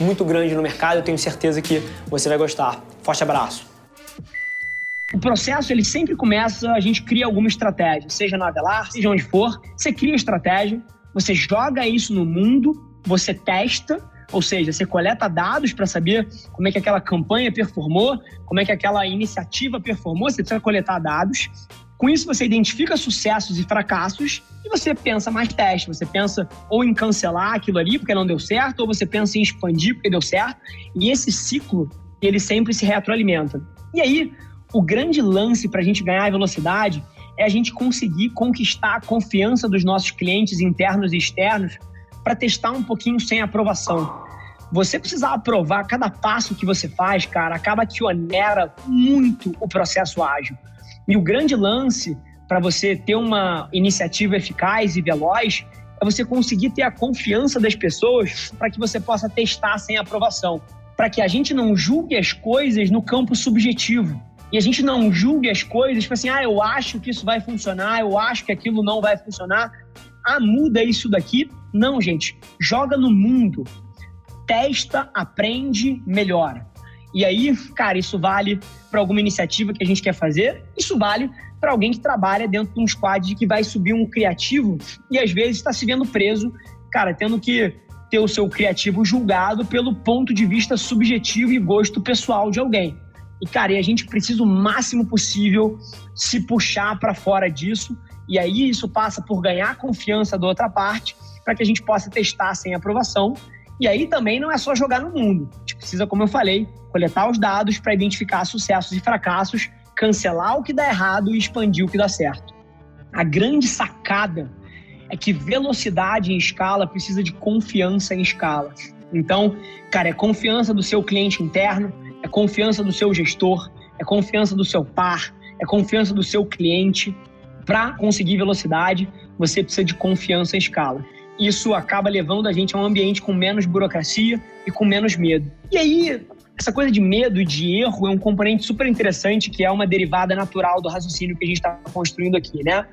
muito grande no mercado. Eu tenho certeza que você vai gostar. Forte abraço. O processo ele sempre começa, a gente cria alguma estratégia, seja na Avelar, seja onde for, você cria estratégia, você joga isso no mundo, você testa, ou seja, você coleta dados para saber como é que aquela campanha performou, como é que aquela iniciativa performou, você precisa coletar dados. Com isso, você identifica sucessos e fracassos e você pensa mais teste. Você pensa ou em cancelar aquilo ali porque não deu certo, ou você pensa em expandir porque deu certo. E esse ciclo, ele sempre se retroalimenta. E aí, o grande lance para a gente ganhar velocidade é a gente conseguir conquistar a confiança dos nossos clientes internos e externos para testar um pouquinho sem aprovação. Você precisar aprovar cada passo que você faz, cara, acaba que onera muito o processo ágil. E o grande lance para você ter uma iniciativa eficaz e veloz é você conseguir ter a confiança das pessoas para que você possa testar sem aprovação. Para que a gente não julgue as coisas no campo subjetivo. E a gente não julgue as coisas, tipo assim, ah, eu acho que isso vai funcionar, eu acho que aquilo não vai funcionar. Ah, muda isso daqui. Não, gente. Joga no mundo. Testa, aprende, melhora. E aí, cara, isso vale para alguma iniciativa que a gente quer fazer, isso vale para alguém que trabalha dentro de um squad que vai subir um criativo e às vezes está se vendo preso, cara, tendo que ter o seu criativo julgado pelo ponto de vista subjetivo e gosto pessoal de alguém. E, cara, e a gente precisa o máximo possível se puxar para fora disso. E aí isso passa por ganhar confiança da outra parte para que a gente possa testar sem aprovação. E aí também não é só jogar no mundo. Precisa, como eu falei, coletar os dados para identificar sucessos e fracassos, cancelar o que dá errado e expandir o que dá certo. A grande sacada é que velocidade em escala precisa de confiança em escala. Então, cara, é confiança do seu cliente interno, é confiança do seu gestor, é confiança do seu par, é confiança do seu cliente. Para conseguir velocidade, você precisa de confiança em escala. Isso acaba levando a gente a um ambiente com menos burocracia e com menos medo. E aí, essa coisa de medo e de erro é um componente super interessante que é uma derivada natural do raciocínio que a gente está construindo aqui, né?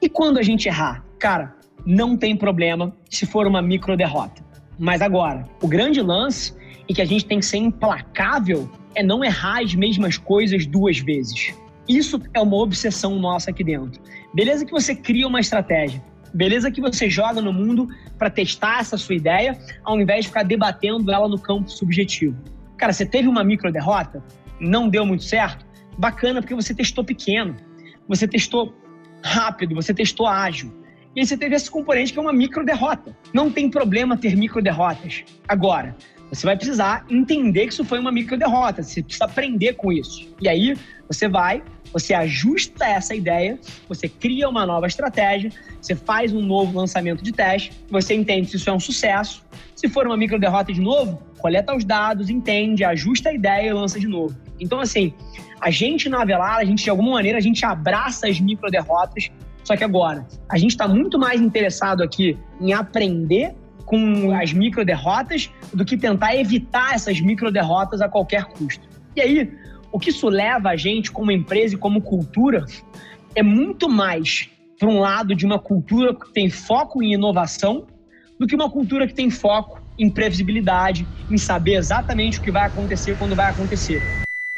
E quando a gente errar? Cara, não tem problema se for uma micro derrota. Mas agora, o grande lance e que a gente tem que ser implacável é não errar as mesmas coisas duas vezes. Isso é uma obsessão nossa aqui dentro. Beleza que você cria uma estratégia, beleza que você joga no mundo para testar essa sua ideia, ao invés de ficar debatendo ela no campo subjetivo. Cara, você teve uma micro derrota, não deu muito certo, bacana porque você testou pequeno, você testou rápido, você testou ágil. E aí você teve esse componente que é uma micro derrota. Não tem problema ter micro derrotas. Agora, você vai precisar entender que isso foi uma micro derrota, você precisa aprender com isso. E aí você vai, você ajusta essa ideia, você cria uma nova estratégia, você faz um novo lançamento de teste, você entende se isso é um sucesso. Se for uma micro derrota de novo, coleta os dados, entende, ajusta a ideia e lança de novo. Então, assim, a gente na Avelar, a gente de alguma maneira, a gente abraça as micro derrotas, só que agora, a gente está muito mais interessado aqui em aprender com as micro derrotas do que tentar evitar essas micro derrotas a qualquer custo. E aí, o que isso leva a gente como empresa e como cultura é muito mais para um lado de uma cultura que tem foco em inovação do que uma cultura que tem foco em previsibilidade, em saber exatamente o que vai acontecer quando vai acontecer.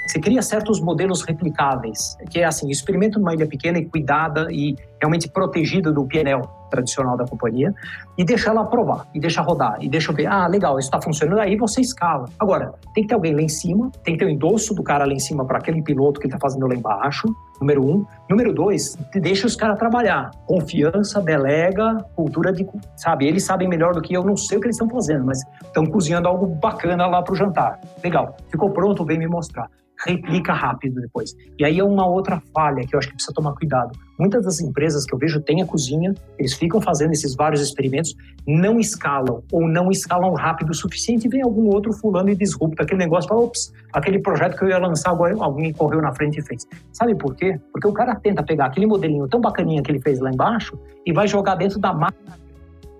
Você cria certos modelos replicáveis, que é assim, experimenta numa ilha pequena e cuidada e realmente protegida do PNL tradicional da companhia e deixa ela provar, e deixa rodar, e deixa ver, ah, legal, isso está funcionando, aí você escala. Agora, tem que ter alguém lá em cima, tem que ter o endosso do cara lá em cima para aquele piloto que ele está fazendo lá embaixo, número um. Número dois, deixa os caras trabalhar. Confiança, delega, cultura de, sabe, eles sabem melhor do que eu, não sei o que eles estão fazendo, mas estão cozinhando algo bacana lá para o jantar. Legal, ficou pronto, vem me mostrar. Replica rápido depois. E aí é uma outra falha que eu acho que precisa tomar cuidado. Muitas das empresas que eu vejo têm a cozinha, eles ficam fazendo esses vários experimentos, não escalam ou não escalam rápido o suficiente e vem algum outro fulano e disrupta aquele negócio, fala, ops, aquele projeto que eu ia lançar agora alguém correu na frente e fez. Sabe por quê? Porque o cara tenta pegar aquele modelinho tão bacaninha que ele fez lá embaixo e vai jogar dentro da máquina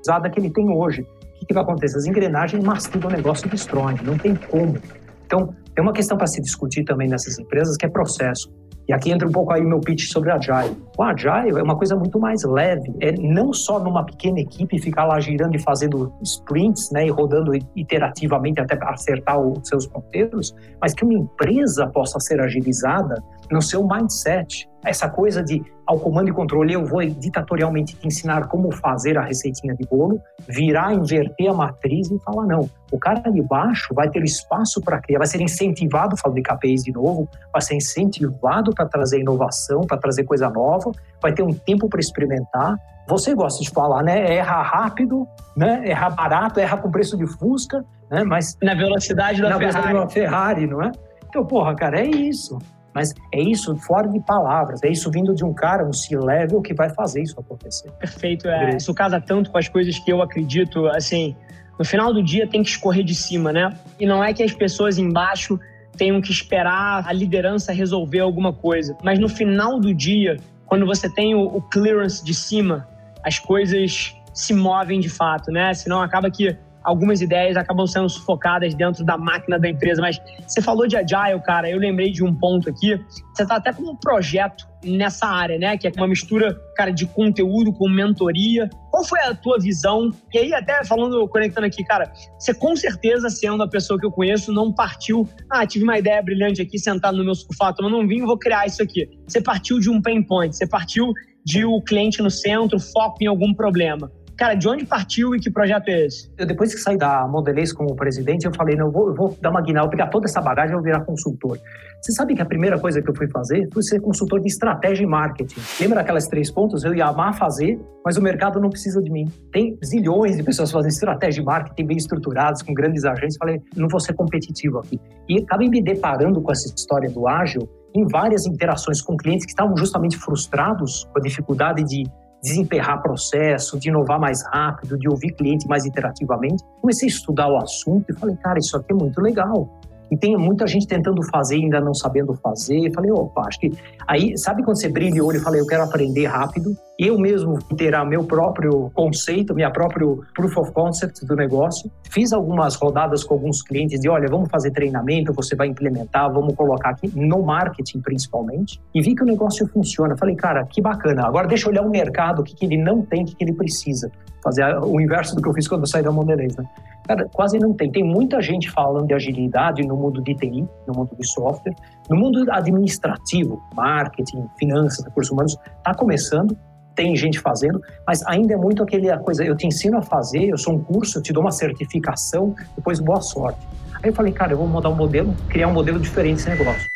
usada que ele tem hoje. O que, que vai acontecer? As engrenagens mastigam o negócio e destroem, não tem como. Então, tem uma questão para se discutir também nessas empresas que é processo. E aqui entra um pouco aí meu pitch sobre Agile. O Agile é uma coisa muito mais leve. É não só numa pequena equipe ficar lá girando e fazendo sprints, né, e rodando iterativamente até acertar os seus ponteiros, mas que uma empresa possa ser agilizada no seu mindset. Essa coisa de, ao comando e controle, eu vou ditatorialmente te ensinar como fazer a receitinha de bolo, virar, inverter a matriz e falar: não, o cara de baixo vai ter espaço para criar, vai ser incentivado a fabricar KPIs de novo, vai ser incentivado para trazer inovação, para trazer coisa nova, vai ter um tempo para experimentar. Você gosta de falar, né? Erra rápido, né? Erra barato, erra com preço de Fusca, né? Mas na velocidade da na Ferrari. Velocidade da Ferrari, não é? Então, porra, cara, é isso. Mas é isso fora de palavras, é isso vindo de um cara, um C-level, que vai fazer isso acontecer. Perfeito, é. Isso casa tanto com as coisas que eu acredito, assim, no final do dia tem que escorrer de cima, né? E não é que as pessoas embaixo tenham que esperar a liderança resolver alguma coisa, mas no final do dia, quando você tem o, o clearance de cima, as coisas se movem de fato, né? Senão acaba que algumas ideias acabam sendo sufocadas dentro da máquina da empresa. Mas você falou de agile, cara, eu lembrei de um ponto aqui. Você está até com um projeto nessa área, né? Que é uma mistura, cara, de conteúdo com mentoria. Qual foi a tua visão? E aí, até falando, conectando aqui, cara, você com certeza, sendo a pessoa que eu conheço, não partiu, ah, tive uma ideia brilhante aqui, sentado no meu sofá, tomando um vinho, vou criar isso aqui. Você partiu de um pain point, você partiu de o cliente no centro, foco em algum problema. Cara, de onde partiu e que projeto é esse? Eu, depois que saí da Mondelez como presidente, eu falei, não, eu vou, eu vou dar uma guinada, vou pegar toda essa bagagem e vou virar consultor. Você sabe que a primeira coisa que eu fui fazer foi ser consultor de estratégia e marketing. Lembra aquelas três pontos? Eu ia amar fazer, mas o mercado não precisa de mim. Tem zilhões de pessoas fazendo estratégia e marketing bem estruturadas, com grandes agências. Falei, não vou ser competitivo aqui. E acabei me deparando com essa história do ágil em várias interações com clientes que estavam justamente frustrados com a dificuldade de desemperrar processo, de inovar mais rápido, de ouvir cliente mais interativamente. Comecei a estudar o assunto e falei, cara, isso aqui é muito legal. E tem muita gente tentando fazer ainda não sabendo fazer. Falei, opa, acho que. Aí, sabe quando você brilha o olho e fala, eu quero aprender rápido? Eu mesmo terá meu próprio conceito, minha próprio proof of concept do negócio. Fiz algumas rodadas com alguns clientes de, olha, vamos fazer treinamento, você vai implementar, vamos colocar aqui no marketing principalmente. E vi que o negócio funciona. Falei, cara, que bacana. Agora deixa eu olhar o mercado, o que, que ele não tem, o que, que ele precisa. Fazer o inverso do que eu fiz quando eu saí da Mondelez, né? Cara, quase não tem. Tem muita gente falando de agilidade no mundo de TI, no mundo de software. No mundo administrativo, marketing, finanças, recursos humanos, está começando, tem gente fazendo, mas ainda é muito aquele coisa, eu te ensino a fazer, eu sou um curso, eu te dou uma certificação, depois boa sorte. Aí eu falei, cara, eu vou mudar um modelo, criar um modelo diferente desse negócio.